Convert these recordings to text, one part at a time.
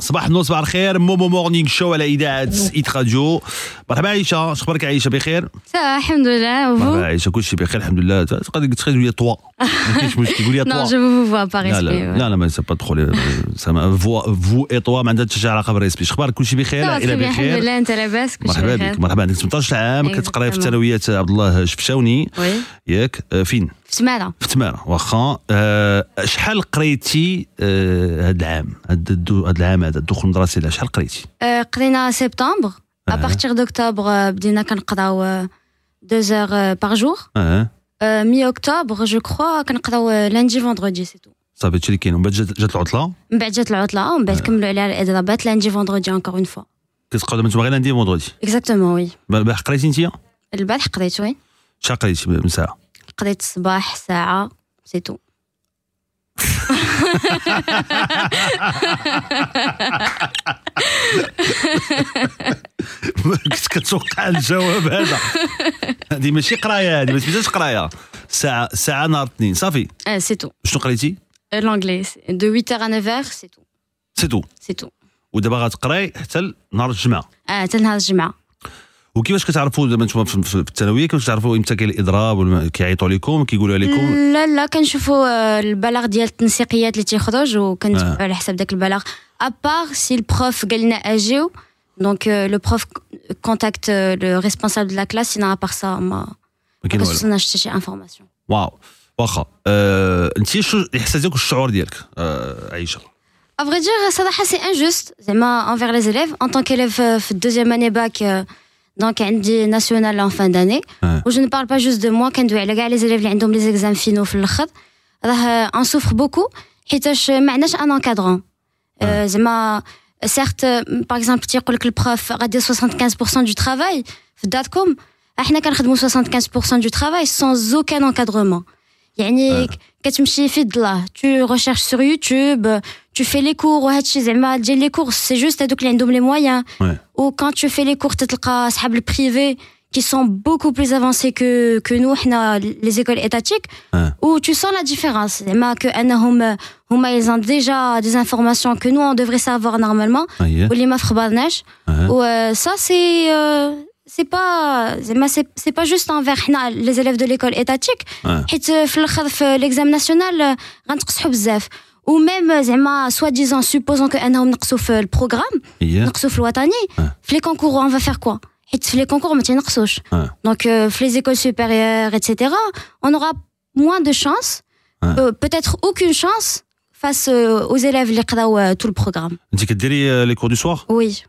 صباح النور صباح الخير. مومو مورنينغ شو على إذاعة Hit Radio. مرحبا عائشة. أخبارك عائشة؟ بخير؟ Ça, الحمد لله, مرحبا عائشة. كل شيء بخير الحمد لله تقدر تقول لي toi ما كاينش مشكل. قول لي toi لا. لا. لا mais c'est pas trop vous et toi ما عندها حتى شي علاقة بال respect أخبارك كل شيء بخير العائله بخير. الحمد لله, انت لاباس كل شيء مرحبا بك. مرحبا. عندك 18 عام كتقراي في Exactement. ثانويه عبد الله شفشاوني. ياك آه، فين؟ في سمارة في تمارة واخا. آه، شحال قريتي آه، هاد العام؟ هاد العام هذا الدخول المدرسي شحال قريتي؟ آه، قرينا سبتمبر. Partir d'octobre آه، بدينا كنقراو آه، deux heures آه، par jour. آه آه، mi octobre je crois كنقراو آه، lundi vendredi c'est tout. صافي هادشي اللي كاين. ومن بعد جات العطلة؟ من بعد جات العطلة ومن بعد كملوا عليها الإضرابات lundi vendredi encore une fois. كتقراو دابا غير lundi vendredi exactement oui. البارح قريتي انت البارح قريت oui شحال قريتي من ساعه قريت الصباح ساعة tout. كنت كتوقع الجواب هذا. هذه ماشي قراية هذه ما سميتهاش قراية. ساعة ساعة نهار اثنين صافي. آه، c'est tout. شنو قريتي؟ De 8h à 9h c'est tout. c'est tout ودابا غتقراي حتى نهار الجمعة. آه حتى نهار الجمعة. وكيفاش كتعرفوا دابا نتوما في الثانوية؟ كيفاش تعرفوا إمتى كاين الإضراب كيعيطوا لكم كيقولوا لكم لا لا كنشوفوا آه، البلاغ ديال التنسيقيات اللي تيخرج وكنتبعوا آه. على حساب داك البلاغ. à part si ال prof قال لنا اجيو donc le prof contacte le responsable de la classe sinon à part ça ما ما حتى شي information wow واخا انت شو الاحساس ديالك والشعور ديالك À vrai dire, صراحة c'est injuste. زعما élèves. En tant qu'élève euh, في ال deuxième bac euh, donc عندي national en fin d'année آه. و je ne parle pas juste de moi كندوي على كاع les élèves اللي عندهم les examens finaux في الاخر راه on souffre beaucoup حيتاش ما عندناش ان encadrant آه، زعما certes par exemple تيقول لك البروف غادي 75% du travail في داتكم احنا كنخدموا 75% du travail sans aucun encadrement يعني كتمشي في الظلاه tu recherches sur YouTube tu fais les cours وهادشي زعما ديال لي cours c'est juste هادوك اللي عندهم les moyens Ouais. ou quand tu fais les cours تتلقى صحاب البريفي qui sont beaucoup plus avancés que que nous حنا les écoles étatiques Ouais. où tu sens la différence زعما que انهم هما ils ont déjà des informations que nous on devrait savoir normalement اييه واللي ما في خبرناش أها. و ça c'est euh, c'est pas زعما c'est c'est pas juste envers حنا les élèves de l'école étatique آه. حيت في الآخر في ليكزام ناسيونال غنتقصحوا بزاف وميم زعما سوا ديزون سوبوزون كو انهم نقصوا في البروغرام اييه نقصوا في الوطني آه. في لي كونكور اون فا فير كوا حيت في les concours ما تينقصوش آه. donc في les écoles supérieures etc on aura moins de chance آه. euh, peut-être aucune chance face euh, aux élèves اللي قراو tout le programme. انت كديري آه، les cours du soir oui.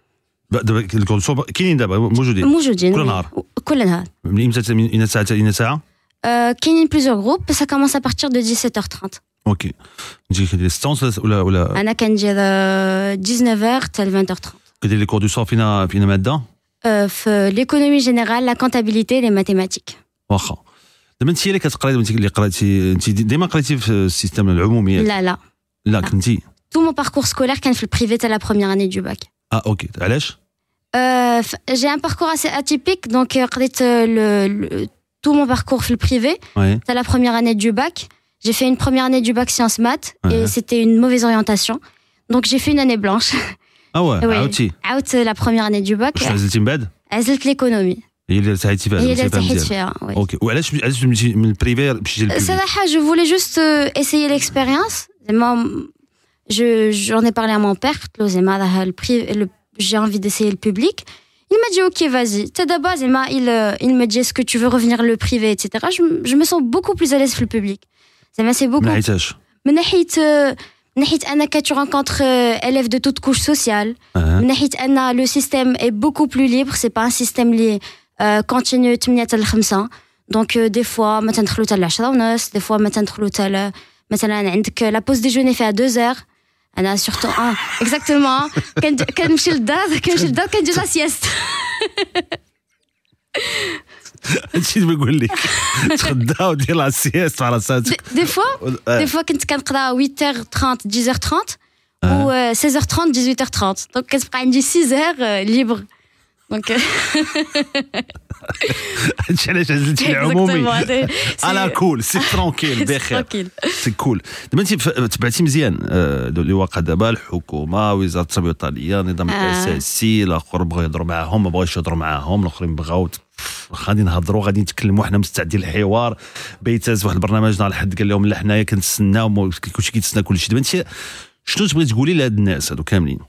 دابا les cours du soir كاينين دابا موجودين موجودين كل oui. نهار. كل نهار من إمتى من اين ساعه إلى ساعه Euh, كاينين plusieurs groupes ça commence à partir de 17h30 OK انت كديري ستونس ولا ولا أنا كندير آه، 19h حتى 20h30 كديري لي كور دو سوار فينا فينا ماده آه، في l'économie générale la comptabilité les mathématiques واخا دابا انت اللي كتقراي دابا انت اللي قريتي انت ديما قريتي في السيستم العمومي ياك؟ لا لا لا كنتي tout mon parcours scolaire كان في البريفي تاع la première année du bac آه أوكي علاش Euh, f- j'ai un parcours assez atypique, donc euh, قريت, euh, le, le- tout mon parcours في le privé. وي C'est la première année du bac. J'ai fait une première année du bac sciences maths Ouais. et c'était une mauvaise orientation. Donc j'ai fait une année blanche. اه واه Oui. عاودتي Out euh, la première année du bac. واش نزلتي من بعد عزلت l'économie. هي اللي ارتحيتي فيها هي اللي المسيرة ارتحيت مزيان. فيها. oui. اوكي وعلاش علاش تمشي من البريفي مشيتي للبيبليك صراحة je voulais juste euh, essayer l'expérience. زعما، je j'en ai parlé à mon père قلت له زعما راه البري le- j'ai envie d'essayer le public il m'a dit ok vas-y t'es d'abord زعما il euh, il me dit est-ce que tu veux revenir le privé etc je, me- je me sens beaucoup plus à l'aise في le public زعما c'est beaucoup من حيتاش من ناحية آه، من ناحية أنك tu rencontres euh, élèves de toutes couches sociales. أها. من ناحية أن le système est beaucoup plus libre. C'est pas un système اللي euh, continue 8 حتى الخمسة donc des fois ما تندخلوا حتى العشرة ونص. des fois ما تندخلوا حتى ل- مثلا عندك la pause déjeuner فيها 2 زور أنا surtout آه exactement كنمشي للدار كنمشي للدار كندير la sieste هادشي اللي بيقول لك تغدا ودير la sieste مع راساتك des fois des fois كنت كنقرا 8h30 10h30 و 16h30 18h30 donc كتبقى عندي 6 heures libres donc هادشي علاش عزلتي العمومي؟ على cool c'est tranquille بخير. c'est cool دابا انت تبعتي مزيان آه، اللي واقع دابا الحكومة وزارة التربية والتعليميه نظام آه. الأساسي الأخر بغاو يهضروا معاهم ما بغاوش يهضروا معاهم الآخرين بغاو غادي نهضروا غادي نتكلموا حنا مستعدين للحوار بيتاز واحد البرنامج نهار الحد قال لهم لا حنايا كنتسناو كلشي كيتسنى كلشي. دابا انت شنو تبغي تقولي لهاد الناس هادو كاملين؟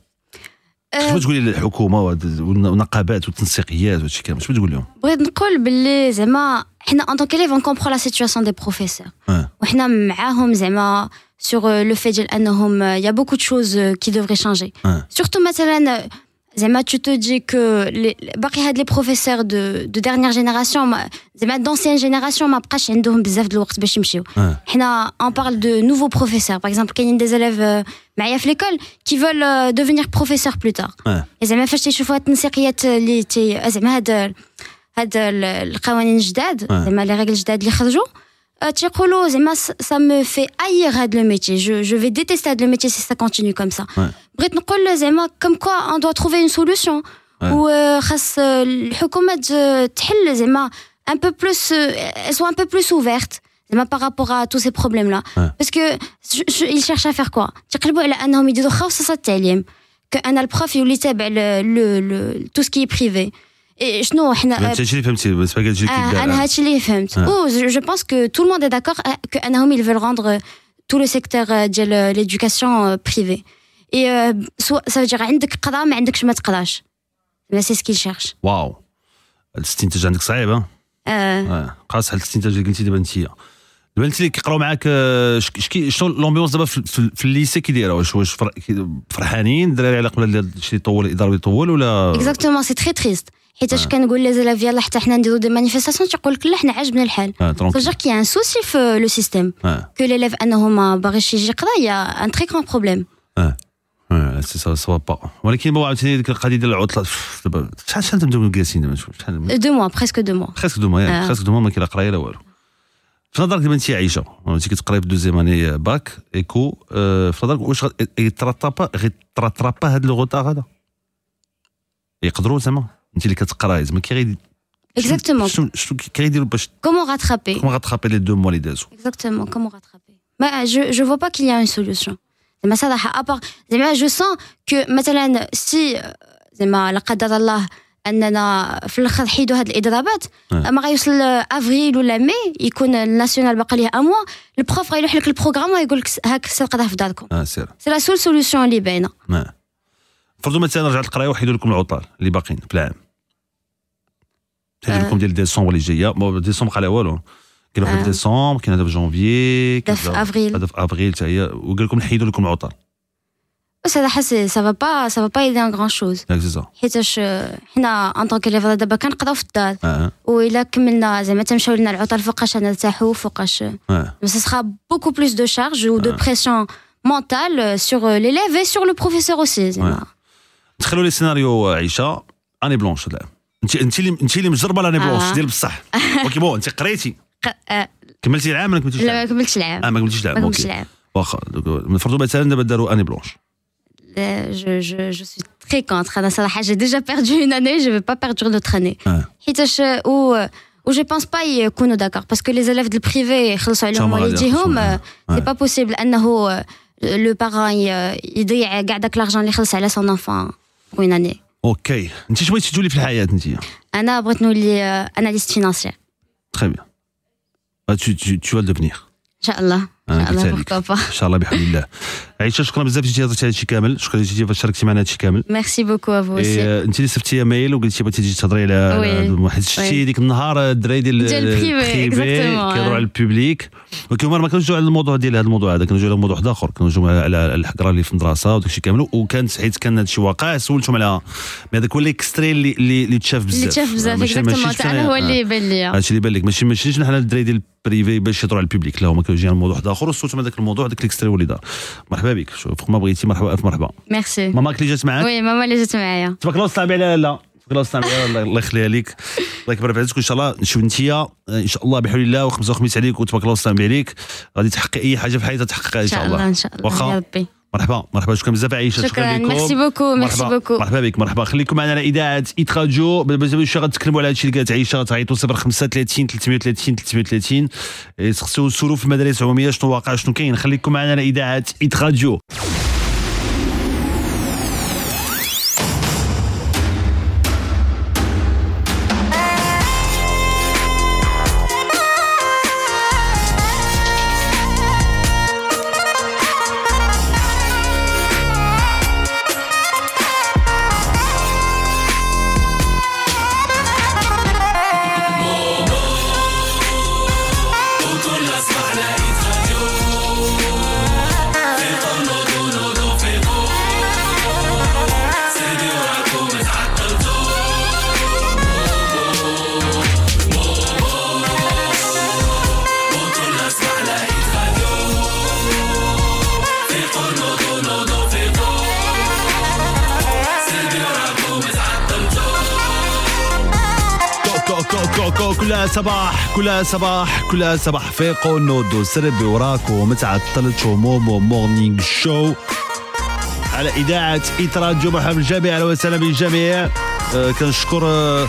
شنو تقولي للحكومة والنقابات والتنسيقيات وهادشي كامل؟ شنو تقول لهم؟ بغيت نقول باللي زعما حنا ان طونك comprend la situation des professeurs. آه. وحنا معاهم زعما sur euh, le fait ديال انهم il y a beaucoup de choses euh, qui devraient changer. آه. Surtout مثلا زعما tu te dis que les- باقي هاد les professeurs de de dernière génération ما- زعما d'ancienne génération ما بقاش عندهم بزاف د الوقت باش يمشيو آه حنا on parle de nouveaux professeurs. Par exemple كاينين des élèves euh, معايا في l'école qui veulent euh, devenir professeurs plus tard. آه زعما فاش تيشوفوا هاد التنسيقيات اللي تي زعما هاد هاد ال- القوانين الجداد آه. زعما les règles الجداد اللي خرجوا آه، تيقولوا زعما ça me fait haïr هاد le métier je je vais détester هاد le métier si ça continue comme ça آه. بغيت نقول زعما comme quoi on doit trouver une solution آه. وخاص الحكومة ت- تحل زعما un peu plus euh, elles sont un peu plus ouvertes زعما par rapport à tous ces problèmes là آه. parce que je- je- ils cherchent à faire quoi? تقلبوا على انهم يديروا خاصة التعليم كان ال prof يولي تابع le le tout ce qui privé إيه، شنو حنا انت هادشي اللي فهمتي بس باقي هادشي اللي آه، كيدار أنا هادشي اللي فهمت آه. و je pense que tout le monde est d'accord آه، que انهم ils veulent rendre tout le secteur آه، ديال l'éducation privé et euh, soit ça veut dire عندك قرا ما عندكش ما تقراش mais c'est ce qu'ils cherchent wow هاد الاستنتاج عندك صعيب ها آه، آه قاص على الاستنتاج اللي قلتي دابا انت دابا انت اللي كيقراو معاك آه، ش- ش- كي- شنو l'ambiance دابا في, في, في ال lycée كي دايره واش واش فر- كي- فرحانين الدراري على قبل هذا الشيء يطول الاداره يطول ولا exactement c'est très triste حيتاش كنقول لي زلاف يلاه حتى حنا نديرو des manifestations تيقول لك لا حنا عاجبنا الحال. y a un souci في le système que l'élève انه ما باغيش يجي يقرا très grand problème. آه. آه سي سا سوا با ولكن بون عاوتاني ديك القضية ديال العطلة شحال شحال تبداو جالسين دابا؟ شحال deux mois presque deux mois. خاصك دوما آه. خاصك دوما ما كاين لا قراية لا والو. في نظرك دابا انت عايشة؟ انت كتقراي في دوزيام اني باك ايكو آه، في نظرك واش غا- يترطابا غيترطابا هذا لو غوتار هذا؟ يقدروا زعما؟ انت اللي كتقراي زعما كي غيدير exactement. شنو شنو كي غيديروا باش comment rattraper كون غاتخابي les deux mois اللي دازو exactement comment rattraper ما je je vois pas qu'il y a une solution. زعما صراحة à part زعما je sens que مثلا si زعما لا قدر الله اننا في الآخر حيدوا هاد الاضرابات آه. ما غيوصل افريل ولا مي يكون ال national باقي ليه un mois ال prof غيلوح لك ال programme ويقول لك هاك سير قضاه في داركم آه سير c'est la seule solution اللي باينه آه فرضوا مثلا رجعت القرايه وحيدوا لكم العطل اللي باقيين في العام حيدوا آه. لكم ديال ديسمبر اللي جاية bon décembre على والو كاين واحد في آه. ديسمبر كاين هذا في جونفي كاين هذا في هذا- أفريل. هذا في افريل حتى هي وقال لكم نحيدوا لكم العطل صراحة si ça va pas ça va pas aider en grand-chose ياك سي سا حيتاش آه، حنا en tant qu'élèves دابا كنقراو في الدار آه وإلا كملنا زعما تمشاو لنا العطل فوقاش نرتاحوا فوقاش آه Mais ce sera beaucoup plus de charge ou de pression mentale euh, sur euh, l'élève et sur le professeur aussi. زعما. تخيلوا les scénarios عيشه année blanche هذا العام انت انت اللي انت اللي مجربة l'année blanche آه. ديال بصح. OK bon انت قريتي؟ ق- آه، كملتي العام؟ ولا كملتيش لا ما العام كملتش العام. آه ما كملتيش ما العام كملتش OK. العام. واخا donc نفرضوا مثلا دابا داروا année blanche. Euh, je, je, je suis très contre. أنا صراحة j'ai déjà perdu une année je vais pas perdre notre année. آه حيتاش آه، و و je pense pas يكونوا d'accord parce que les élèves du privé يخلصوا عليهم شامل غادي والديهم يخلصوا. c'est Ouais. pas possible. انه آه، le parent ي- يضيع كاع داك l'argent اللي خلص على son enfant pour une année. OK. انت شنو بغيتي تولي في الحياة انت؟ أنا بغيت نولي financière Très bien. Bah, tu, tu, tu vas le devenir. إن شاء الله. إن شاء قلت الله إن شاء الله بحول الله. عيشه شكرا بزاف جيتي هضرتي هادشي كامل. شكرا جيتي فاش شاركتي معنا هادشي كامل. Merci beaucoup à vous aussi انت اللي صيفطتي mail وقلتي بغيتي تجي تهضري على على. حيت شفتي oui. ديك النهار الدراري ديال ال privé،. كيهضروا على ال public. ولكن ما كانوش على الموضوع ديال هذا الموضوع هذا جاو على موضوع واحد آخر. جاو على على الحقرة اللي في المدرسة وداك الشيء كامل. وكانت حيت كان هادشي واقع سولتهم على mais هذاك هو ال extrait اللي اللي تشاف بزاف. اللي تشاف بزاف ماشي- exactement ماشي أنا- هو اللي آه. بان ليا. هادشي اللي بان لك ماشي ماشيش نحن الدراري ديال ال privé باش يهضروا على ال public. لا هما كانوا جايين على موضوع واحد آخر وصوتهم هذاك الموضوع هذاك ال extrait هو اللي دار. مرحبا. بك. شوف ما بغيتي مرحبا ألف مرحبا. ميرسي. ماماك اللي جات معاك؟ oui ماما اللي جات معايا. تبارك الله الصنع عليها لا. تبارك الله الصنع عليها الله يخليها لك الله يكبر في عزك وإن شاء الله نشوف انت إن شاء الله بحول الله وخمسة وخميس عليك وتبارك الله الصنع عليك غادي تحققي أي حاجة في حياتك تحققها إن شاء الله. إن شاء الله. يا واخا ربي. مرحبا. مرحبا. شكرا بزاف عيشه شكراً. لكم. merci beaucoup، merci مرحبا. beaucoup. مرحبا بك. مرحبا. خليكم معنا على إذاعة Hit Radio شوية غتكلموا على هادشي اللي قالت عيشه غتعيطوا 035 330 330 إيه، سقسوا سولوا في المدارس العموميه شنو واقع؟ شنو كاين؟ خليكم معنا على إذاعة Hit Radio كلها صباح كلها صباح كلها صباح. فيقوا نوضوا سربي وراكم ما تعطلتش Momo Morning Show على إذاعة Hit Radio مرحبا أهلا وسهلا بالجميع آه كنشكر آه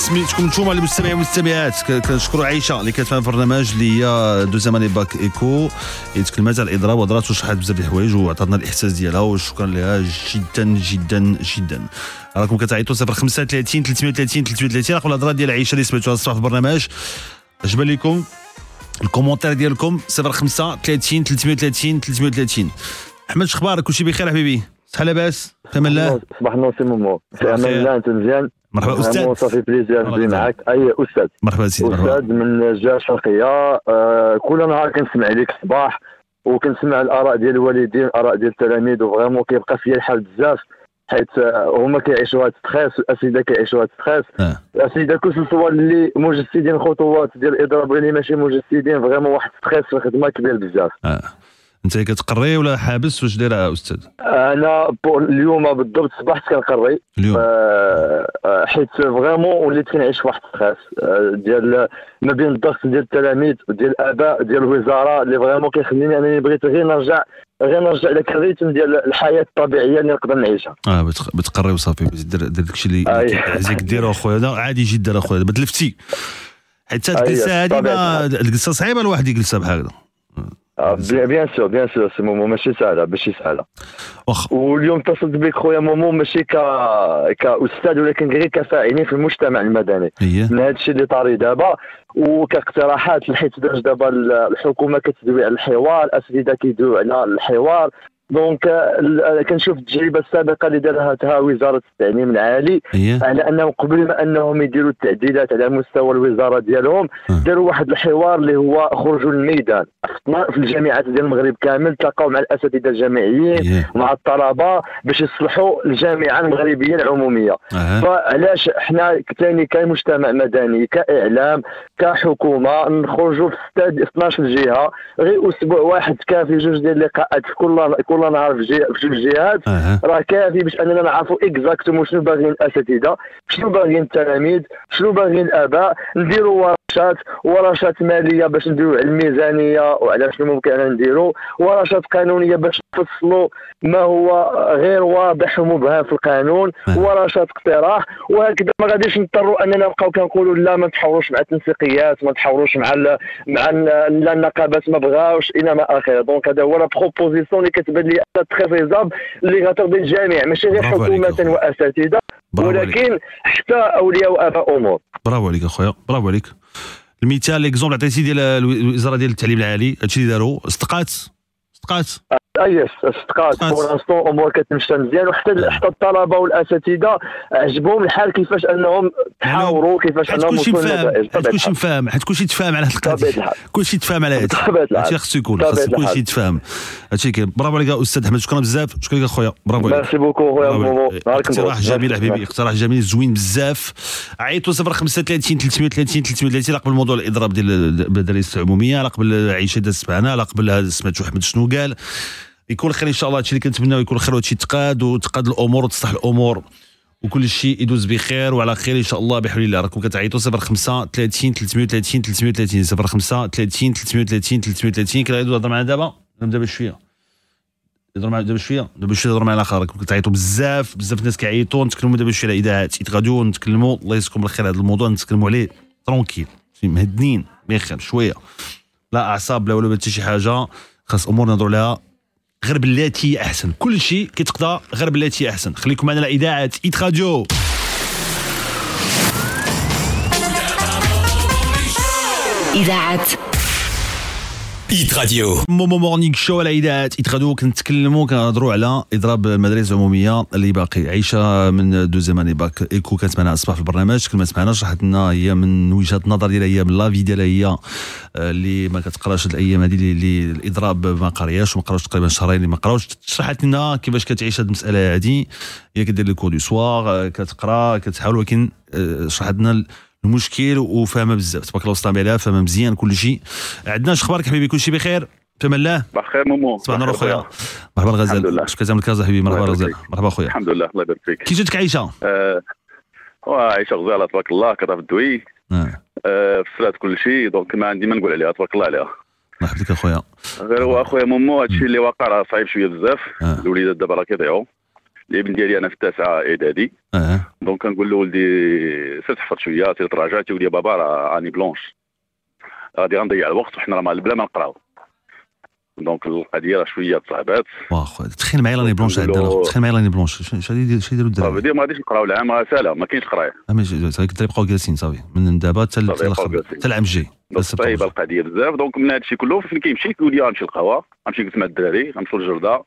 سميتكم نتوما المستمعين والمستمعات كنشكروا عائشه اللي كانت في البرنامج اللي هي deuxième année bac éco. اللي تكلمات على الاضراب وهضرات وشرحت بزاف ديال الحوايج وعطاتنا الإحساس ديالها وشكرا لها جدا جدا جدا. راكم كتعيطوا 035 330 330 رقم الهضره ديال عائشه اللي سمعتوها الصباح في البرنامج. بان لكم ال commentaires ديالكم 05 30 330 330 أحمد شخبارك كلشي بخير حبيبي. صحة لاباس؟ أمان الله صباح النور سي مومو بخير. الله أنت مزيان؟ مرحبا أستاذ. صافي plaisir نجي معاك اي أستاذ؟ مرحبا سيدي مرحبا. أستاذ من الجهه الشرقيه آه كل نهار كنسمع لك الصباح وكنسمع الآراء ديال الوالدين الاراء ديال التلاميذ و vraiment كيبقى فيا الحال بزاف حيت آه، هما كيعيشوا هذا stress الاساتذه كيعيشوا هذا stress آه. كل الصور اللي مجسدين خطوات ديال الاضراب اللي ماشي مجسدين vraiment واحد stress في الخدمة كبير بزاف. آه. انت كتقري ولا حابس واش داير أستاذ؟ أنا اليوم بالضبط صبحت كنقري. اليوم. آه، آه، حيت vraiment وليت كنعيش واحد stress آه، ديال ما بين الضغط ديال التلاميذ وديال الآباء ديال الوزارة اللي vraiment كيخليني أنني بغيت غير نرجع غير نرجع لك ال rythme ديال الحياة الطبيعية اللي نقدر نعيشها. آه بتق- بتقري وصافي دير داكشي اللي عايزك دير أخويا هذا عادي جدا أخويا ما تلفتي. حيت الجلسه طبيعي. الجلسه صعيبة الواحد يجلسها بحال هكذا. آه، bien sûr bien sûr سي مومو ماشي سهلة ماشي سهلة. واخا. واليوم اتصلت بك خويا مومو ماشي ك كاستاذ ولكن غير كفاعلين في المجتمع المدني. هي من هذا الشيء اللي طاري دابا وكاقتراحات حيت دابا الحكومة كتدوي على الحوار الأساتذة كيدويو على الحوار. دونك ال- كنشوف التجربة السابقة اللي دارها وزارة التعليم العالي هي على أنهم قبل ما أنهم يديروا التعديلات على مستوى الوزارة ديالهم آه. داروا واحد الحوار اللي هو خرجوا للميدان في الجامعات ديال المغرب كامل تلاقاو مع الأساتذة الجامعيين هي مع الطلبة باش يصلحوا الجامعة المغربية العمومية. فعلاش إحنا ثاني كمجتمع مدني كإعلام كحكومة نخرجوا في ستاد 12 جهة غير أسبوع واحد كافي جوج ديال اللقاءات في كل كل نهار في جهه في جوج جهات أها. راه كافي باش أننا نعرفوا exactement شنو باغيين الأساتذة شنو باغيين التلاميذ شنو باغيين الآباء. نديروا ورشات ورشات مالية باش نديروا على الميزانيه وعلى شنو ممكن أن نديروا ورشات قانونية باش نفصلوا ما هو غير واضح ومبهم في القانون. ورشات اقتراح. وهكذا ما غاديش نضطروا أننا نبقاو كنقولوا لا ما نتحاوروش مع التنسيقيات ما نتحاوروش مع ال مع لا النقابات ما بغاوش إلى ما اخره donc هذا هو la proposition اللي كتبان لي أنا très faisable اللي غترضي الجميع ماشي غير حكومة. وأساتذة ولكن حتى أولياء وآباء أمور. برافو عليك أخويا برافو عليك. المثال l'exemple عطيتي ديال الوزاره ديال التعليم العالي هادشي اللي داروا صدقات؟ صدقات؟ اي صدقات صدقات. pour l'instant أمور كتمشى مزيان وحتى حتى الطلبة والأساتذة عجبهم الحال كيفاش أنهم تحاوروا كيفاش أنهم كلشي وصلوا مفاهم للنتائج كلشي مفاهم حيت كلشي تفاهم على هاد بطبيعة القضية. كلشي تفاهم على هادشي الحال. هادشي خصو يكون خاص. كلشي يتفاهم هادشي كاين برافو عليك أستاذ أحمد شكرا بزاف شكرا لك اخويا برافو عليك merci beaucoup خويا مومو. نهارك اقتراح. جميل. حبيبي اقتراح جميل زوين بزاف عيطوا 035 330 330 على قبل موضوع الإضراب ديال المدارس العمومية قبل عيشه قبل هذا سمعتوا أحمد شنو قال يكون خير ان شاء الله هادشي اللي كنتمناو يكون خير وهادشي تقاد وتقاد الأمور وتصلح الأمور وكل شيء يدوز بخير وعلى خير ان شاء الله بحول الله راكم كتعيطوا 05 30 330 330 05 30 330 330 كنعيدوا نهضر معنا دابا نبدا بشويه يهضر معنا دابا شوية دابا شوية يهضر معنا اخر راكم كتعيطوا بزاف بزاف الناس كيعيطوا نتكلموا دابا شوية على اذاعات يتغادوا نتكلموا الله يسكم بالخير هذا الموضوع نتكلموا عليه ترونكيل مهدنين بخير شوية لا اعصاب لا ولا حتى شي حاجة خاص امور نهضروا لها غير هي أحسن. كل شيء كيتقضى غير هي أحسن. خليكم معنا على اذاعه Hit Radio إذاعة ايت راديو مومو مورنينغ شو على إذاعة Hit Radio كنتكلموا كنهضروا على إضراب المدارس العموميه اللي باقي عايشة من deuxième année bac. إيكو كانت معنا الصباح في البرنامج. كلمات معنا شرحت لنا هي من وجهة النظر ديالها هي من l'avis ديالها هي آه، اللي ما كتقراش الأيام هذه اللي- الإضراب ما قرياش وما قراوش تقريبا شهرين اللي ما قراوش. شرحت لنا كيفاش كتعيش هاد المسألة هذه هي كدير les cours du soir كتقرا كتحاول ولكن آه، شرحت لنا المشكل وفاهمه بزاف. تبارك الله وسلام عليها فاهمه مزيان كل شيء. عندنا اش أخبارك حبيبي؟ كل شيء بخير؟ في أمان الله بخير مومو صباح النور بخير اخويا مرحبا الحمد الغزال لله. شكرا من كازا حبيبي مرحبا الله الغزال. مرحبا اخويا الحمد لله الله يبارك فيك. كي جاتك عيشه آه وعيشه غزالة تبارك الله كتعرف الدوي. آه. آه فسرات كل شيء دونك ما عندي ما نقول عليها تبارك الله عليها. مرحبا بك اخويا غير هو أخويا مومو هادشي اللي واقع راه صعيب شوية بزاف. آه. الوليدات دابا راه كيضيعوا. الابن ديالي أنا في التاسعه إعدادي. آه. دونك كنقول لولدي سير تحفظ شوية سير تراجع تيولي يا بابا راه راني بلونش. غادي غنضيع الوقت وحنا راه بلا ما نقراو. دونك القضية راه شوية تصعبات. واه خويا تخيل معايا راني بلونش عندنا تخيل معايا راني بلونش. شنو شنو يدير- شنو يديروا الدراري؟ دير ما غاديش نقراو العام راه ساهله ما كاينش قراية. اما صافي يبقاو جالسين صافي. من دابا حتى. حتى العام الجاي صعيبه القضية بزاف. donc من هذا الشيء كله فين كيمشي كيقول لي غنمشي للقهوة غنمشي جلس مع الدراري غنمشيو للجردة.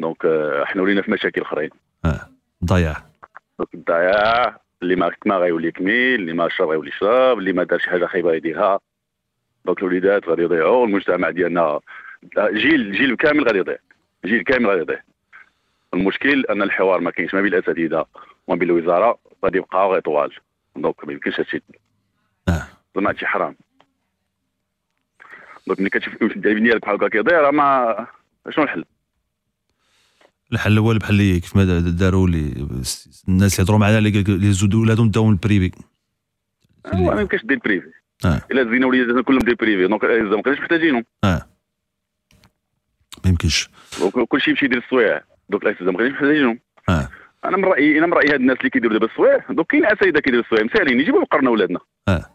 donc آه، حنا ولينا في مشاكل اخرين. آه ضياع. الضياع اللي ما ما غيولي يكمل اللي ما شرب غيولي يشرب اللي ما دار شي حاجة خايبة يديرها donc الوليدات غادي يضيعوا المجتمع ديالنا جيل جيل كامل غادي يضيع. جيل كامل غادي يضيع. المشكل أن الحوار ما كاينش ما بين الأساتذة وما بين الوزارة غادي يبقى غير طوال. donc ما يمكنش هادشي. آه. زعما هادشي حرام. donc ملي كتشوف الابن ديالك بحال هكا كيضيع راه ما شنو الحل؟ الحل الأول بحال اللي كيف ما داروا لي الناس اللي يهضروا معنا اللي اللي زودوا ولادهم داهم ال privé. هو ما يمكنش دير privé آه. إلا زينا وليداتنا كلهم دير privé donc إذا ما كانش محتاجينهم. آه. ما يمكنش. كلشي يمشي يدير السوايع donc الاساتذه ما كانش محتاجينهم. آه. أنا من رأيي أنا من رأيي هاد الناس اللي كيديروا دابا السوايع donc كاين اساتذه كيديروا السوايع مسالين يجيبوا يقرنوا ولادنا. آه.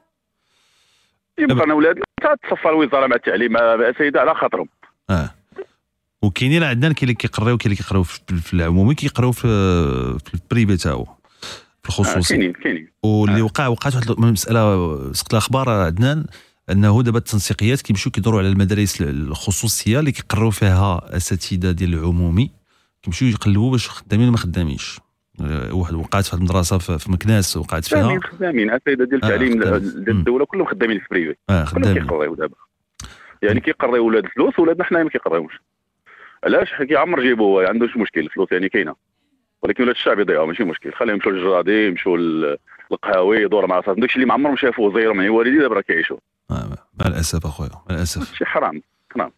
يجيبوا يقرنوا ولادنا تصفى الوزارة مع التعليم مع الاساتذه على خاطرهم. آه. وكاينين عندنا كاين اللي كيقراو كاين اللي كيقراو في العمومي كيقراو في في ال privé تا هو في آه، الخصوصي كاينين كاينين. واللي وقع وقعت واحد المساله سقط الأخبار عدنان أنه دابا التنسيقيات كيمشيو كيدوروا على المدارس الخصوصية اللي كيقراو فيها أساتذة ديال العمومي كيمشيو يقلبوا باش خدامين ما خدامينش. آه، واحد وقعت في المدرسة في مكناس وقعت فيها. خدامين خدامين. أساتذة ديال آه، التعليم. ديال الدولة كلهم خدامين في privé آه كلهم خدامين. كيقراو دابا. يعني كيقراو ولاد الفلوس ولادنا حنايا ما كيقراوش. علاش؟ حيت كيعمر جيبو هو ما عندوش مشكل الفلوس يعني كاينة. ولكن ولاد الشعب يضيعوا ماشي مشكل. خليهم يمشوا للجرادي يمشوا لل- للقهاوي يدور مع راسهم داكشي اللي ما عمرهم شافوه زيرو من والدي دابا راه كيعيشوا آه، مع الأسف أخويا مع الأسف. شي حرام حرام.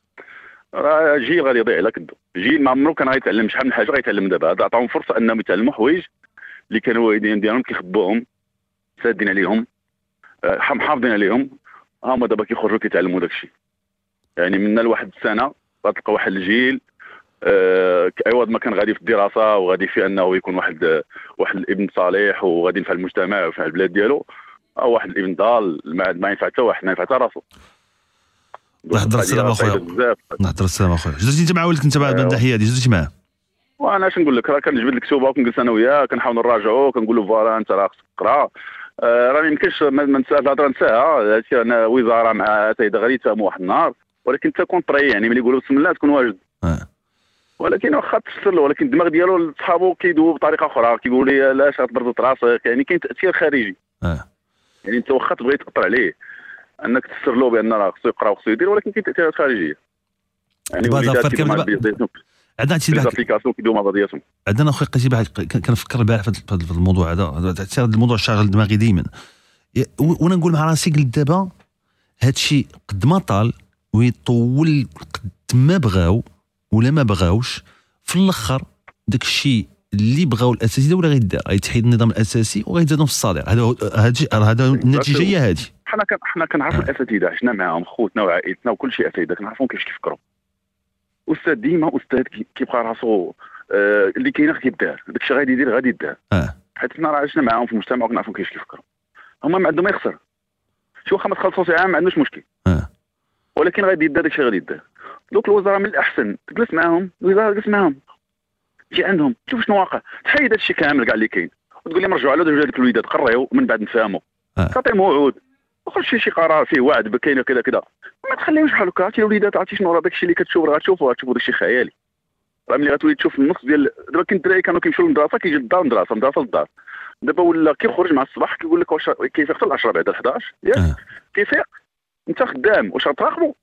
راه جيل غادي يضيع لا كدو. جيل ما عمرو كان غيتعلم. شحال من حاجة غيتعلم دابا. هذا عطاهم فرصة أنهم يتعلموا حوايج اللي كانوا الوالدين ديالهم كيخبوهم سادين عليهم آه، حا- محافظين عليهم. هما دابا كيخرجوا كيتعلموا داك الشيء يعني من لواحد السنة غتلقى واحد الجيل عوض ما كان غادي في الدراسة وغادي في أنه يكون واحد آه، واحد الابن صالح وغادي ينفع المجتمع وينفع البلاد ديالو أو واحد الابن ضال ما ما ينفع حتى واحد ما ينفع حتى راسو. الله يحضر السلامه أخويا. يحضر السلامه أخويا. جلستي انت مع ولدك أنت بعد. الناحيه هذه جلستي معاه وأنا اش نقول لك؟ راه كنجبد لك كتوبه وكنجلس أنا وياه كنحاول نراجعو كنقول له voilà أنت راه خصك تقرا. آه، راه ما يمكنش ما الهضرة نساها. هادشي أنا وزارة مع غادي يتفاهموا واحد النهار. ولكن تكون طري يعني ملي يقولوا بسم الله تكون واجد. آه. ولكن واخا له ولكن الدماغ ديالو لصحابو كيدوي بطريقة أخرى كيقول لي لا اش غتبرد راسك يعني كاين تأثير خارجي. آه. يعني أنت واخا تبغي تأثر عليه أنك تفسر له بأن راه خصو يقرأ وخصو يدير ولكن كاين تأثيرات خارجية. يعني عندنا شي بحث زابليكاسيون كيدوي مع بعضياتهم. عندنا أخويا واحد كان- كنفكر البارح في هذا- الموضوع هذا هذا الموضوع شاغل دماغي و- وأنا نقول مع راسي قلت دابا هذا الشيء قد ما طال ويطول قد ما بغاو ولا ما بغاوش في الآخر داك الشيء اللي بغاو الأساسي ولا غيدار غيتحيد النظام الأساسي وغيتزادوا في الصالير هذا هذا النتيجة هي هذه حنا كان حنا كنعرفوا الأساتذة عشنا معاهم خوتنا وعائلتنا وكل شيء أساتذة كنعرفهم كيفاش كيفكروا أستاذ ديما أستاذ كي- كيبقى راسو آه اللي كاين غادي يدار داك الشيء غادي يدير غادي يدار آه. حيت حنا راه عشنا معاهم في المجتمع وكنعرفهم كيفاش كيفكروا هما ما عندهم ما يخسر. شي واخا ما تخلصوش عام ما عندوش مشكل. آه. ولكن غادي يدار داك الشيء غادي يدار دوك الوزراء من الأحسن تجلس معاهم الوزارة تجلس معاهم. تجي عندهم تشوف شنو واقع. تحيد هذا الشيء كامل كاع اللي كاين. وتقول لهم رجعوا على هذوك الوليدات قريو من بعد نفهموا آه. تعطيهم موعود. وخرج شي شي قرار فيه وعد بكاينه كذا كذا. ما تخليهمش بحال هكا. عرفتي الوليدات عرفتي شنو؟ راه داك الشيء اللي كتشوف راه غتشوفوا غتشوفوا داك الشيء خيالي. راه ملي غتولي تشوف النص ديال دابا كاين الدراري كانوا كيمشيو للمدرسة كيجي للدار مدرسة مدرسة للدار. دابا ولا كيخرج مع الصباح كيقول لك واش كيفيق حتى العشرة بعد 11 ياك. آه. كيفيق. انت خدام واش غتراقبو؟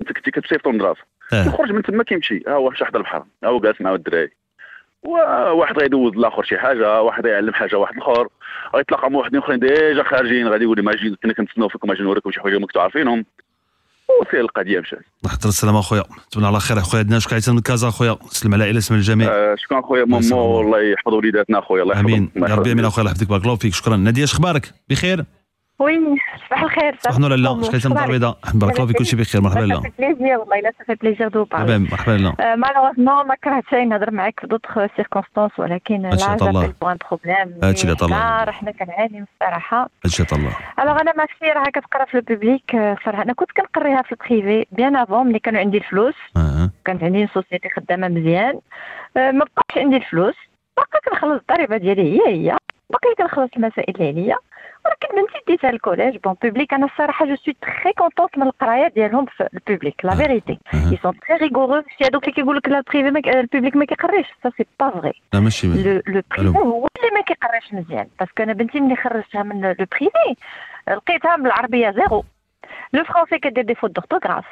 انت كنتي كتسيفطو للمدرسه آه. يخرج من تما كيمشي. ها هو مشى حدا البحر. ها هو جالس مع الدراري. وواحد غيدوز الآخر شي حاجة واحد يعلم حاجة واحد الآخر. غيتلاقى مع واحدين آخرين déjà خارجين غادي يقول لي ما جي كنا كنتسناو فيكم أجي نوريكم شي حاجة ما كنتو عارفينهم. وفي القضية مشات. نحضر السلامة أخويا. نتمنى على خير. أخويا عندنا شكون عيطنا من كازا أخويا. سلم على العائله اسم الجميع. آه، شكرا خويا الله مامو يسلمك. الله يحفظ وليداتنا خويا الله يحفظهم. آمين. يا ربي. آمين أخويا. الله يحفظك. بارك الله فيك. شكرا. نادية إخبارك؟ بخير. oui صباح الخير صباح النور لا شكيت من الدار البيضاء بارك الله فيك كلشي بخير. مرحبا le plaisir والله لا صافي plaisir de مرحبا مرحبا لا malheureusement ما كرهتش نهضر معاك في d'autres circonstances ولكن لا. j'appelle pour un problème هادشي اللي. راه حنا كنعانيو الصراحه هادشي الله. alors أنا ماشي راه كتقرأ في ال public آه، صراحة. أنا كنت كنقريها في ال privé bien avant ملي كانوا عندي الفلوس. آه. كانت عندي société خدامة مزيان. آه، ما بقاش عندي الفلوس. باقي كنخلص الضريبة ديالي هي هي. باقي كنخلص المسائل اللي عليا ولكن بنتي ديتها ال collège bon public أنا الصراحة je suis très contente من القراية ديالهم في ال public la vérité ils sont très rigoureux chez هذوك اللي كيقول لك لا ك- ال public ما كيقريش. ça c'est pas vrai لا ماشي لو لو بريفي. هو اللي ما كيقراش مزيان. parce que أنا بنتي ملي خرجتها من le privé لقيتها بالعربية zéro le français كدير des fautes d'orthographe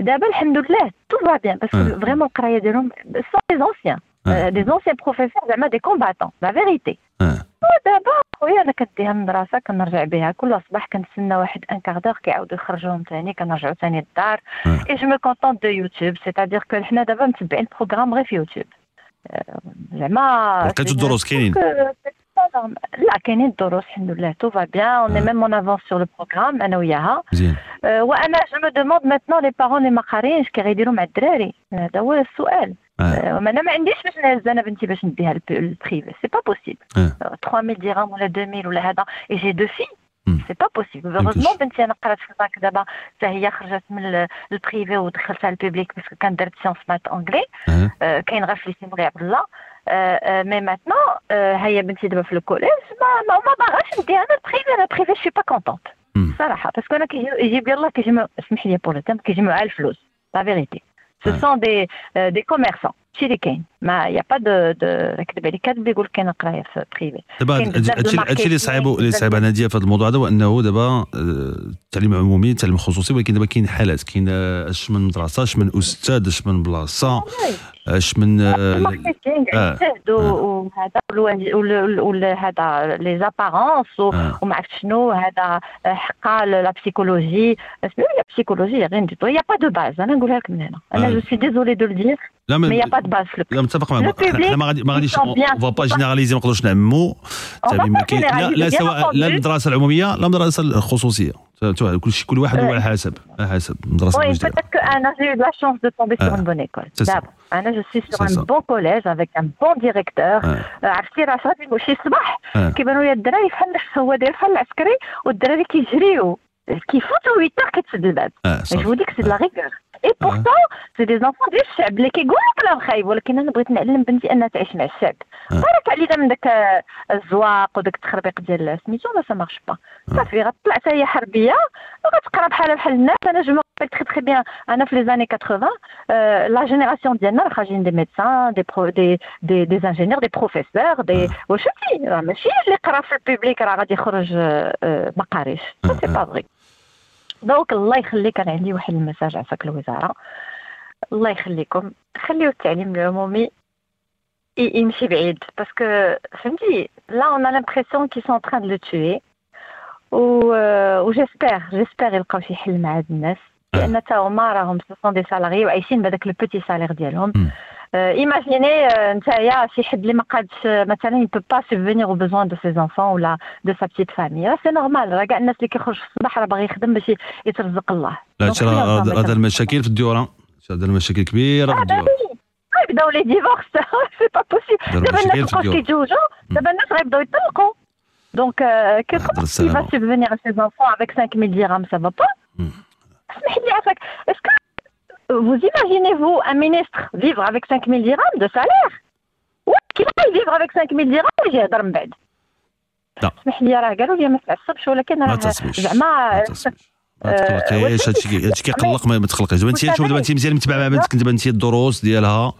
دابا الحمد لله tout va bien parce que. vraiment القراية ديالهم sont des anciens. des anciens professeurs زعما des combattants la vérité آه دابا خويا أنا كديها من المدرسة كنرجع بها. كل صباح كنتسنى واحد un quart d'heure كيعاودوا يخرجوهم ثاني كنرجعوا ثاني للدار. et je me contente de YouTube c'est-à-dire que حنا دابا متبعين ال programme غير في يوتيوب آه، زعما لقيتو الدروس كاينين. لا كاينين الدروس الحمد لله tout va bien on même en avance sur le programme أنا وياها وأنا je me demande maintenant les parents اللي ما قاريينش كي غيديروا مع الدراري هذا هو السؤال أنا ما عنديش باش نهز أنا بنتي باش نديها ال privé c'est pas possible آه 3000 درهم ولا 2000 ولا هذا et j'ai deux filles. c'est pas possible. heureusement بنتي أنا قرات في الباك دابا حتى هي خرجت من ال- ال privé ودخلتها ال public parce que كان درت sciences math anglais آه، كاين غير في lycée مولاي عبد الله mais maintenant هي بنتي دابا في ال collège ما ما, ما باغاش نديها أنا ال privé أنا ال privé je suis pas contente. صراحة parce que أنا كيجي- يجيب يلاه كيجمعوا اسمح لي pour le terme كيجمعوا على الفلوس لا فيريتي سو آه. سون دي دي كوميرسون شي اللي كاين ما يا با دو دو كذب عليك كاتب يقول كاين قرايه في بريفي دابا هادشي هادشي اللي صعيب اللي صعيب ناديه في هذا الموضوع هذا هو انه دابا آه، التعليم العمومي التعليم الخصوصي ولكن دابا كاين حالات كاين آه، اش من مدرسه اش من أستاذ اش من بلاصه اش من آه، الماركتينغ آه. يجتهد وهذا هذا لي زابارونس آه. وما عرفت شنو هذا حقا لا بسيكولوجي la psychologie غير نديتو y a pas de base أنا نقولها لك من هنا أنا آه. je suis désolée de dire là mais y a pas de في لا متفق معك حنا ما غادي ما غاديش. faut pas généraliser ما نقدروش التعليم كاين لا لا سواء لا. المدرسة العمومية لا المدرسة الخصوصية كل شيء كل واحد هو على حسب على حسب المدرسة دايرة. peut-être que j'ai eu de la chance de tomber sur Ah, une bonne école. D'abord, C'est un ça. bon collège avec un bon directeur. Ah. آه، عرفتي راه صافي شي صباح. كيبانوا لي الدراري بحال هو داير بحال العسكري والدراري كيجريو كيفوتوا 8 heures كيتسد الباب آه Je صافي vous dis et pourtant c'est des enfants ديال الشعب اللي كيقولوا كلام خايب ولكن أنا بغيت نعلم بنتي أنها تعيش مع الشعب بارك علينا من داك الزواق وداك التخربيق ديال سميتو là ça marche pas صافي غتطلع حتى هي حربية وغتقرا بحالها بحال الناس. أنا je mets très très bien أنا في les années 80 la génération ديالنا راه خارجين des médecins des pro des des des ingénieurs des professeurs des واش راه ماشي اللي قرا في ال public راه غادي يخرج ما قاريش c'est pas vrai donc الله يخليك أنا عندي واحد ال message عساك الوزارة. الله يخليكم. خليو التعليم العمومي يمشي بعيد. parce que فهمتي là on a l'impression qu'ils sont en train de le tuer و و j'espère j'espère يلقاو شي حل مع هاد الناس. لأن تا هما راهم sont des salariés وعايشين بهذاك le petit salaire ديالهم. imaginez نتايا شي حد اللي ما قادش مثلا il peut pas subvenir aux besoins de ses enfants ولا de sa petite famille راه c'est normal راه كاع الناس اللي كيخرج في الصباح راه باغي يخدم باش يترزق الله لا خلينا هذا المشاكل في الديوران؟ هذا المشاكل كبيرة في الديوران. غيبداو les divorces c'est pas possible دابا الناس بقاو. كيتزوجوا دابا الناس غيبداو يطلقوا donc euh, كي هضر كي السلامة. va subvenir à ses enfants avec 5000 dirhams? Ça va pas. اسمح لي عافاك que vous imaginez-vous un ministre vivre avec 5000 dirhams de salaire? Ouais, qui va vivre avec 5000 dirhams ويجي يهضر من بعد. اسمح لي راه قالوا لي ما تعصبش ولكن راه. زعما ما تقلقيش هادشي كيقلق ما تقلقيش دابا انت شوف دابا انت مزيان متبع مع بنتك دابا انت الدروس ديالها.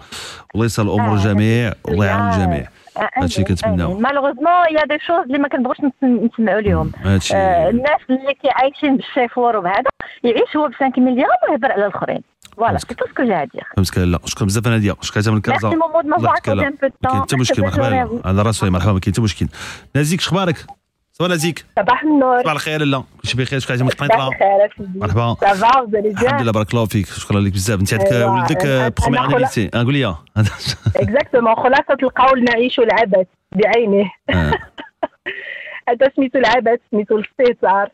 والله يسهل الأمور الجميع. والله يعاون الجميع. هادشي كنتمناو. malheureusement y a des choses اللي ما كنبغوش نس- نسمعوا لهم آه، الناس اللي كيعايشين بالشيفور وبهذا يعيش هو ب 5 مليون ويهضر على الآخرين. voilà c'est tout ce que dire فهمتك لا شكرا بزاف ناديه شكرا من un peu de ما كاين. حتى مشكل مرحبا. على راسي مرحبا ما كاين حتى مشكل نازيك شخبارك صباح نازيك صباح النور صباح الخير لا كلشي بخير صباح متقنطره الخير أسيدي. مرحبا فوزالي الحمد لله بارك الله فيك شكرا لك بزاف انت عندك ولدك خلا- انيفيسي قول لي exactement خلاصة القول نعيش العبث بعينه هذا سميتو العبث سميتو الاستهتار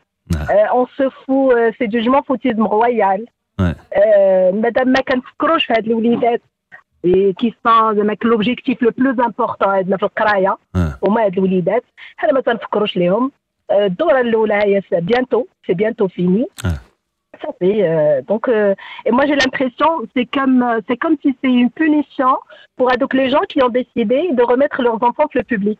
on s'en fout c'est du je-m'en-foutisme royal مادام ما كنفكروش في هاد الوليدات إيه، qui sont زعما l'objectif le plus important عندنا في القرايه هما هاد الوليدات حنا ما تنفكروش ليهم آه، الدوره الاولى هي bientôt c'est bientôt fini صافي euh, donc euh, et moi j'ai l'impression c'est comme euh, c'est comme si c'est une punition pour هذوك les gens qui ont décidé de remettre leurs enfants في le public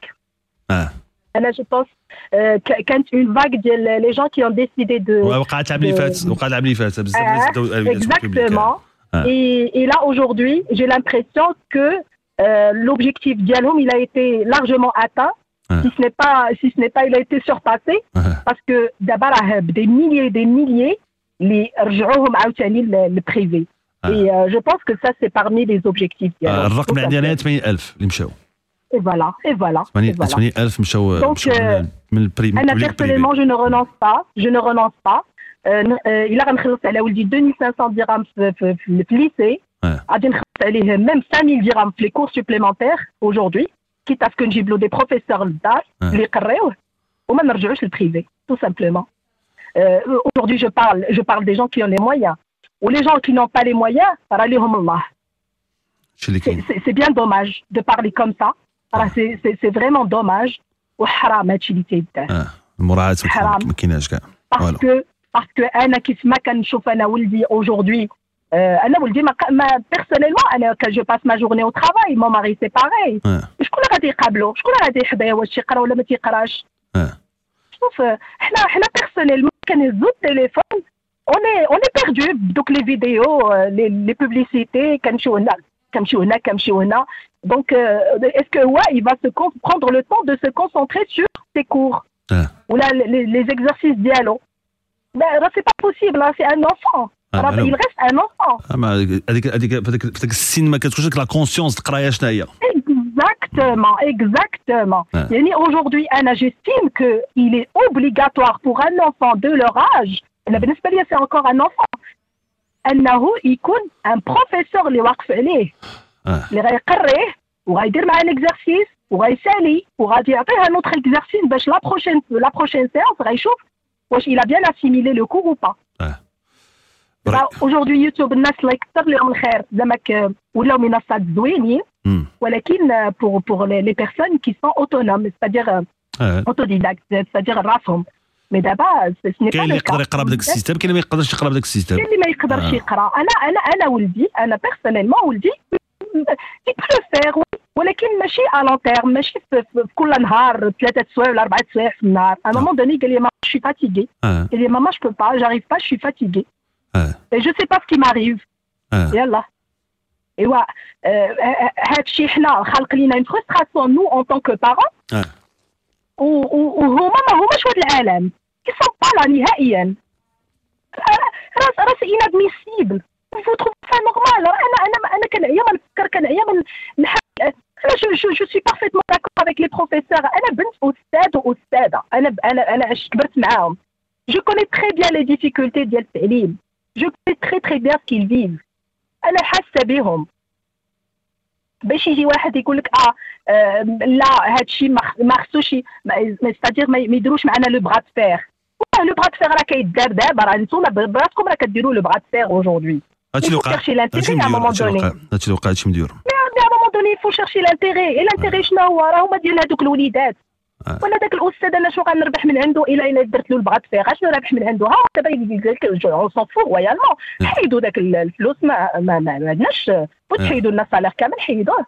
أنا je pense euh, ك- كانت une vague ديال les gens qui ont décidé de وقعت العام اللي فات وقع العام اللي فات بزاف الناس بداو Ah, الفيديوهات في البوبليك. exactement Ah. et, et là aujourd'hui j'ai l'impression que euh, l'objectif dialom il a été largement atteint si ce n'est pas si ce n'est pas il a été surpassé parce que d'abord راه des milliers des milliers اللي رجعوهم عاوتاني للبريفي et euh, je pense que ça c'est parmi les objectifs et voilà et voilà, et 80 voilà. 80000 مشاو Donc, مشاو euh, من- من ال pri- من أنا ال public privé personnellement je ne renonce pas je ne renonce pas آه، ن- آه، الا غنخلص على ولدي 2500 درهم في في, في, في ال lycée غادي نخلص عليه même 5000 درهم في les cours supplémentaires aujourd'hui quitte à ce que نجيب له des professeurs للدار اللي يقريوه وما نرجعوش لل privé tout simplement Euh, aujourd'hui je parle je parle des gens qui ont les moyens ou les gens qui n'ont pas les moyens راه ليهم الله شي اللي كاين c'est c'est bien dommage de parler comme ça راه c'est c'est- c'est vraiment dommage. وحرام هادشي اللي تيدار آه المراعاه ما حرام. كاين- ما كايناش كاع parce فوالا que parce que أنا كيف ما كنشوف أنا ولدي aujourd'hui euh, أنا ولدي ما, ما personnellement أنا quand je passe ma journée au travail mon mari c'est pareil. شكون اللي غادي يقابلو شكون اللي غادي يحضيه واش تيقرا ولا ما تيقراش شوف آه، حنا حنا personnellement كنهزو التليفون on est on est perdu. donc les vidéos les les publicités كنمشيو هنا كنمشيو هنا كنمشيو هنا donc est-ce que ouais il va se con- prendre le temps de se concentrer sur ses cours ولا les, les exercices ديالو لا راه c'est pas possible راه c'est un enfant آه، راه أنا- il reste un enfant اما هذيك هذيك في هذاك في هذاك السن ما كتكونش ديك la conscience القرايه شنو هي Exactement, exactement. Ouais. Yani, Aujourd'hui, Anna, j'estime qu'il est obligatoire pour un enfant de leur âge, la بالنسبة لي c'est encore un enfant, أنه يكون un professeur اللي واقف عليه اللي غيقريه وغيدير معاه l'exercice وغيسالي وغادي يعطيه un autre exercice باش la prochaine la prochaine séance غيشوف واش bien assimilé le cours ou pas. Bah, Aujourd'hui يوتيوب الناس الله يكثر لهم الخير زعما ولاو منصات زوينين ولكن euh, les personnes qui sont autonomes c'est-à-dire euh, آه autodidactes c'est-à-dire راسهم mais دابا si كاين اللي يقدر يقرا بداك ال système كاين اللي ما يقدرش يقرا بداك السيستم كاين اللي ما يقدرش. يقرا أنا أنا أنا ولدي أنا personnellement ولدي qui peut faire ولكن ماشي à long terme ماشي في, كل نهار ثلاثة سوايع ولا اربعه سوايع في النهار à moment donné قال لي ماما fatigué آه قال لي ماما je suis fatigué آه et je sais pas ce qui m'arrive. آه يلا ايوا هذا الشيء حنا خلق لينا une frustration nous en tant que parents وهما ما هماش هاد العالم. qui sont pas نهائيا راس راس inadmissible vous trouvez ça normal أنا أنا أنا كنعيا ما نفكر كنعيا نحل أنا je je je suis parfaitement d'accord avec les professeurs أنا بنت أستاذ وأستاذة. أنا أنا أنا عشت كبرت معاهم. je connais très bien les difficultés ديال التعليم. je connais très très bien ce qu'ils vivent أنا حاسة بهم. باش يجي واحد يقول لك آه, آه لا هذا الشيء ما خصوش c'est-à-dire ما يديروش معنا le bras de fer le bras de fer راه كيدار دابا راه نتوما براسكم راه كديروا le bras de fer aujourd'hui هادشي اللي وقع chercher l'intérêt هادشي à un moment اللي donné. وقع هادشي مديور. mais à moment donné il faut chercher l'intérêt et l'intérêt شنو هو؟ راه هما ديال هذوك الوليدات. ولا داك الأستاذ أنا شنو غنربح من عنده؟ إلا إلا درت له البغا فيغ شنو رابح من عنده. ها دابا يقول لك اون سون فو رويالمون حيدوا داك الفلوس ما ما ما عندناش بغيت تحيدوا لنا الصالير كامل حيدوه.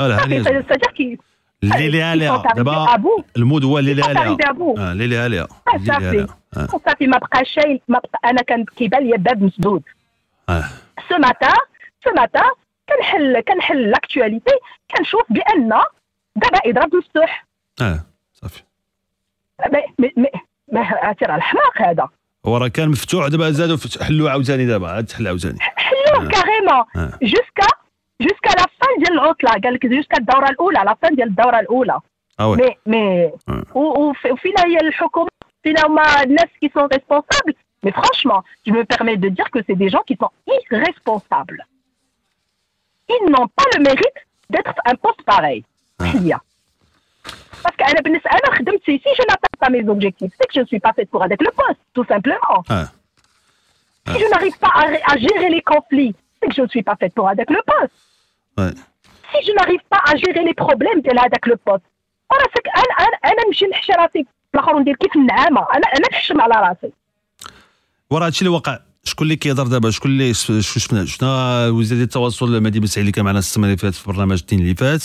هاني سادير كي اللي ليها ليها Ils sont arrivés دابا. المود هو اللي ليها Ils sont arrivés à ليها bout. آه اللي ليها ليها آه، اللي ليها صافي. صافي ما بقى شيء. ما بقى أنا كان كيبان لي باب مسدود. آه. سو ماتان سو ماتان كنحل كنحل لاكتواليتي كنشوف بأن دابا اضراب مفتوح. آه. صافي ما ما ما ما عرفتي راه الحماق هذا. هو راه كان مفتوح دابا زادوا فت- حلوة عاوتاني دابا عاد تحل عاوتاني حلوة carrément آه. jusqu'à jusqu'à la fin ديال العطلة. قال لك jusqu'à الدورة الأولى la fin ديال الدورة الأولى. آه وي. مي مي و- وف- وفين هي الحكومة فين هما الناس qui sont responsables mais franchement je me permets de dire que c'est des gens qui sont irresponsables. Ils n'ont pas le mérite d'être un poste pareil. هي Parce que si je n'atteins pas mes objectifs, c'est que je ne suis pas faite pour avec le poste, tout simplement. Si je n'arrive pas à, gérer les conflits, c'est que je ne suis pas faite pour avec le poste. Si je n'arrive pas à gérer les problèmes de avec le poste, شكون اللي كيهضر دابا؟ شكون اللي شفنا؟ شفنا وزير التواصل مهدي بن سعيد اللي كان معنا السنة اللي فاتت في برنامج الدين اللي فات.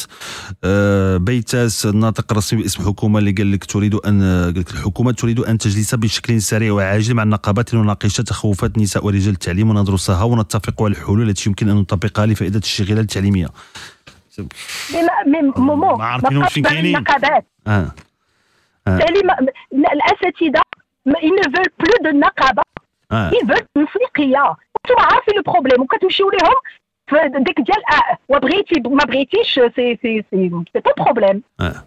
آه بايتاس الناطق الرسمي باسم الحكومة اللي قال لك تريد ان قال لك الحكومة تريد أن تجلس بشكل سريع وعاجل مع النقابات لنناقش تخوفات نساء ورجال التعليم وندرسها ونتفق على الحلول التي يمكن أن نطبقها لفائدة الشغيلة التعليمية. ما- mais moment ما عارفين واش فين كاينين. النقابات آه. آه. الأساتذة ما ils ne veulent plus de النقابه آه ils veulent تنسيقيه أنتم عارفين le problème وكتمشيو ليهم في ديك ديال آه، وبغيتي ما بغيتيش c'est c'est c'est c'est ton problème آه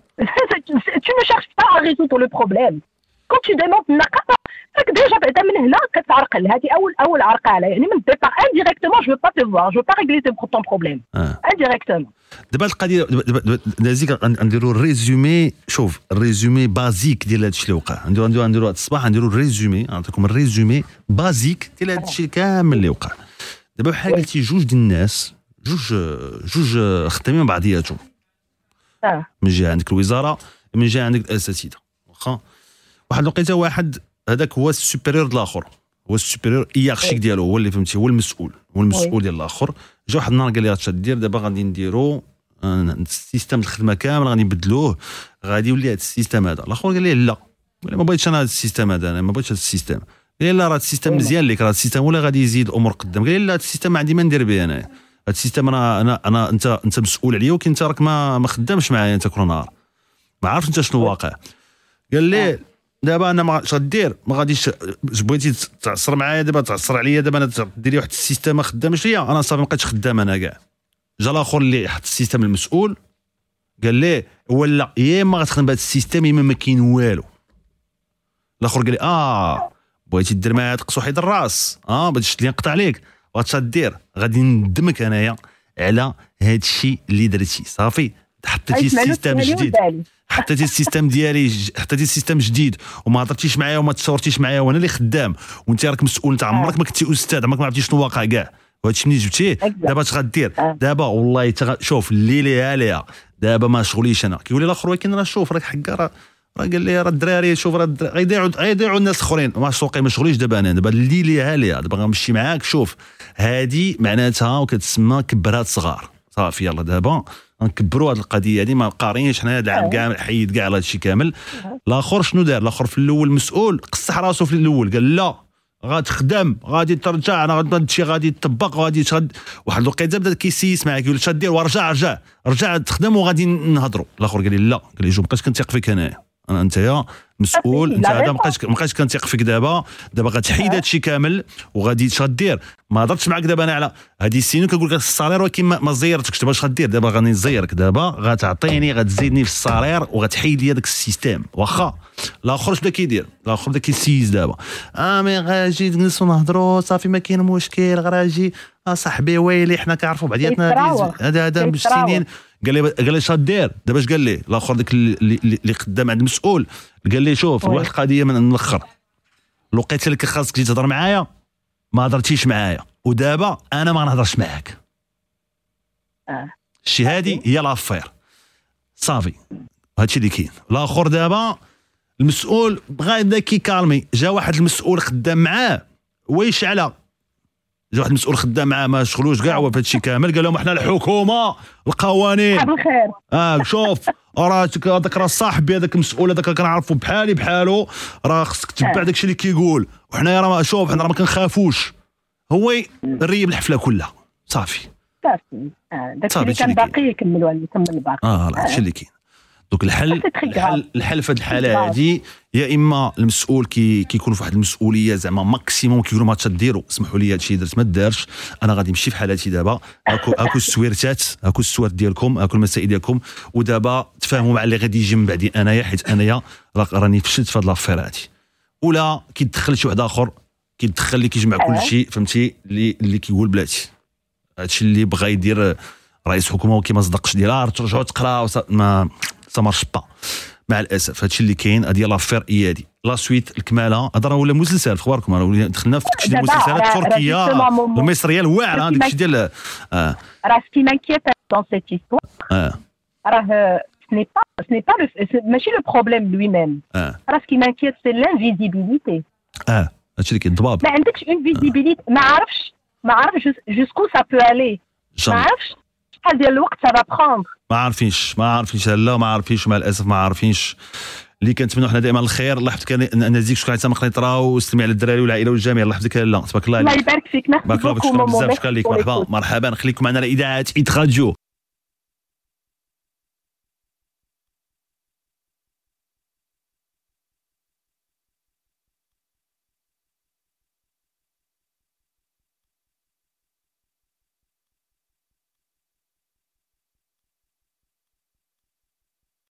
tu ne cherches pas à résoudre le problème. Quand tu demandes النقابه راك déjà بعدا من هنا كتعرقل هذه اول أول عرقله يعني من ال départ pas te voir. Je veux pas régler ton problème. آه. Indirectement. دابا القضية دابا نزيك نديرو ال résumé شوف ال résumé basique ديال هادشي اللي وقع. نديرو نديرو نديرو هاد الصباح نديرو ال résumé نعطيكم ال résumé basique ديال هادشي كامل اللي وقع. دابا بحال قلتي جوج ديال الناس جوج جوج خدامين بعضياتهم. آه. من جهة عندك الوزارة من جهة عندك الأساتذة. واخا؟ واحد الوقيته واحد هذاك هو ال supérieur الآخر. هو ال supérieur hiérarchique ديالو هو اللي فهمتي هو المسؤول. هو المسؤول ديال الآخر. جا واحد النهار قال لي اش دير دابا غادي نديرو آه، ال système الخدمة كامل غادي نبدلوه. غادي يولي هذا ال système هذا. الآخر قال لي لا. قال لي ما بغيتش أنا هذا ال système هذا أنا ما بغيتش هذا ال système. قال لي لا راه ال système مزيان ليك راه ال système ولا غادي يزيد الأمور قدام. قال لي لا هذا ال système ما عندي ما ندير به أنايا. هذا ال système أنا أنا أنا أنت أنت مسؤول عليا ولكن أنت راك ما ما خدامش معايا أنت كل نهار. ما عارفش أنت شنو واقع. قال لي دابا أنا ما اش غدير ما غاديش بغيتي تعصر معايا دابا تعصر عليا دابا أنا دير لي واحد ال système ما خدامش ليا أنا صافي ما بقيتش خدام أنا كاع. جا الآخر اللي حط ال système المسؤول قال لي ولا يا إما غتخدم بهذا ال système يا إما ما كاين والو. الآخر قال لي آه بغيتي دير معايا تقص واحد الراس آه بغيتي لي نقطع عليك. واش غدير غادي ندمك أنايا على هذا الشيء اللي درتي صافي. حطيتي ال système جديد. حطيتي ال système ديالي حطيتي ال système جديد وما هضرتيش معايا وما تشاورتيش معايا وأنا اللي خدام. وانت راك مسؤول انت عمرك ما كنتي أستاذ عمرك ما عرفتي شنو واقع كاع. وهادشي منين جبتيه؟ دابا اش غدير؟ دابا والله تغ... شوف اللي ليها ليها دابا ما شغليش أنا. كيقول لي الآخر ولكن راه شوف راك هكا راه راه قال لي راه الدراري شوف راه الدراري غيضيعوا غيضيعوا الناس الاخرين ما سوقي ما شغليش دابا أنا. دابا الليلي هالية دابا غنمشي معاك شوف. هادي معناتها وكتسمى كبرات صغار. صافي يلا دابا. نكبروا هذه القضية هذه ما قارينش حنا هذا العام كامل حيد كاع هذا الشيء كامل. الآخر شنو دار الآخر في الأول مسؤول قصح راسو في الأول قال لا غتخدم غادي ترجع أنا هذا الشيء غادي يطبق غادي تشد واحد الوقيته بدا كيسيس معاك يقول شاد دير ورجع رجع رجع تخدم وغادي نهضروا. الآخر قال لي لا قال لي جو مابقاش كنثيق فيك انايا أنا انت مسؤول انت هذا مابقاش مابقاش كنثيق فيك دابا. دابا غتحيد هذا الشيء كامل وغادي اش غدير ما هضرتش معاك دابا أنا على هذه السنين كنقول لك ال salaire ولكن ما, ما زيرتكش. دابا اش غدير؟ دابا غادي نزيرك دابا غتعطيني غتزيدني في ال salaire وغتحيد لي هذاك ال système واخا؟ الآخر اش بدا كيدير؟ الآخر بدا كيسيز دابا. آه mais غاجي نجلسوا نهضروا صافي ما كاين مشكل غراجي. اصاحبي ويلي حنا كنعرفوا بعضياتنا. هذا هذا بالسنين قال لي قال لي شاد دير. دابا اش قال لي؟ الآخر داك اللي, خدام عند المسؤول قال لي شوف واحد القضية من الآخر. اللي كان خاصك تجي تهضر معايا ما هضرتيش معايا. ودابا أنا ما غنهضرش معاك. آه. الشي هادي هي l'affaire صافي. هادشي اللي كاين. الآخر دابا المسؤول بغا يبدا كي calmer جا واحد المسؤول خدام معاه. ويشعل جا واحد المسؤول خدام معاه ما شغلوش كاع هو في هادشي كامل. قال لهم إحنا الحكومة القوانين بالخير آه شوف راه هذاك راه صاحبي هذاك المسؤول هذاك كنعرفو بحالي بحالو. راه خصك تتبع داكشي اللي كيقول. وحنا راه شوف حنا راه ما كنخافوش. هو ريب الحفلة كلها. صافي. صافي. آه، داك صافي، اللي كان. باقي يكملوا يكمل الباقي آه هادشي اللي كاين. دوك الحل الحل الحل في هذه الحالة هذه يا إما المسؤول كي كيكون في واحد المسؤولية زعما maximum كيقولوا ما تديروا اسمحوا لي هادشي درت ما دارش أنا غادي نمشي في حالتي دابا. هاكو هاكو السويرتات هاكو السوارت ديالكم هاكو المسائل ديالكم. ودابا تفاهموا مع اللي غادي يجي من بعدي أنايا حيت أنايا راني فشلت في هاد l'affaire هادي. ولا كيدخل شي واحد آخر كيدخل اللي كيجمع كل شيء فهمتي؟ اللي اللي كيقول بلاتي. هادشي اللي بغى يدير رئيس حكومة وكي ما صدقش ديال آه، ترجعوا تقراو وصا- ما ça marche pas مع الأسف هادشي اللي كاين هادي l'affaire هي هادي la suite الكمالة هذا راه ولا مسلسل في اخباركم راه دخلنا في داكشي ديال دابا المسلسلات التركيه justement مو- المصريه الواعره داكشي ديال آه. راه ce qui m'inquiète dans cette histoire آه. راه ce n'est pas ce n'est pas ماشي le problème lui-même آه. راه ce qui m'inquiète c'est l'invisibilité آه. هادشي اللي كاين ضباب. ما عندكش une visibilité ما عرفش ما عرفش jusqu'où ça peut aller ما. عرفش شحال ديال الوقت prendre ما عارفينش ما عارفينش. لا ما عارفينش مع الأسف ما عارفينش. اللي كنتمنوا حنا دائما الخير الله يحفظك. أنا نزيك شكون حتى ما قريطرا وسلمي على الدراري والعائلة والجميع. الله يحفظك. لا تبارك الله الله يبارك فيك. ميرسي بارك الله فيك. شكرا بزاف. شكرا لك مرحبا. مرحبا. خليكم معنا على اذاعه Med Radio.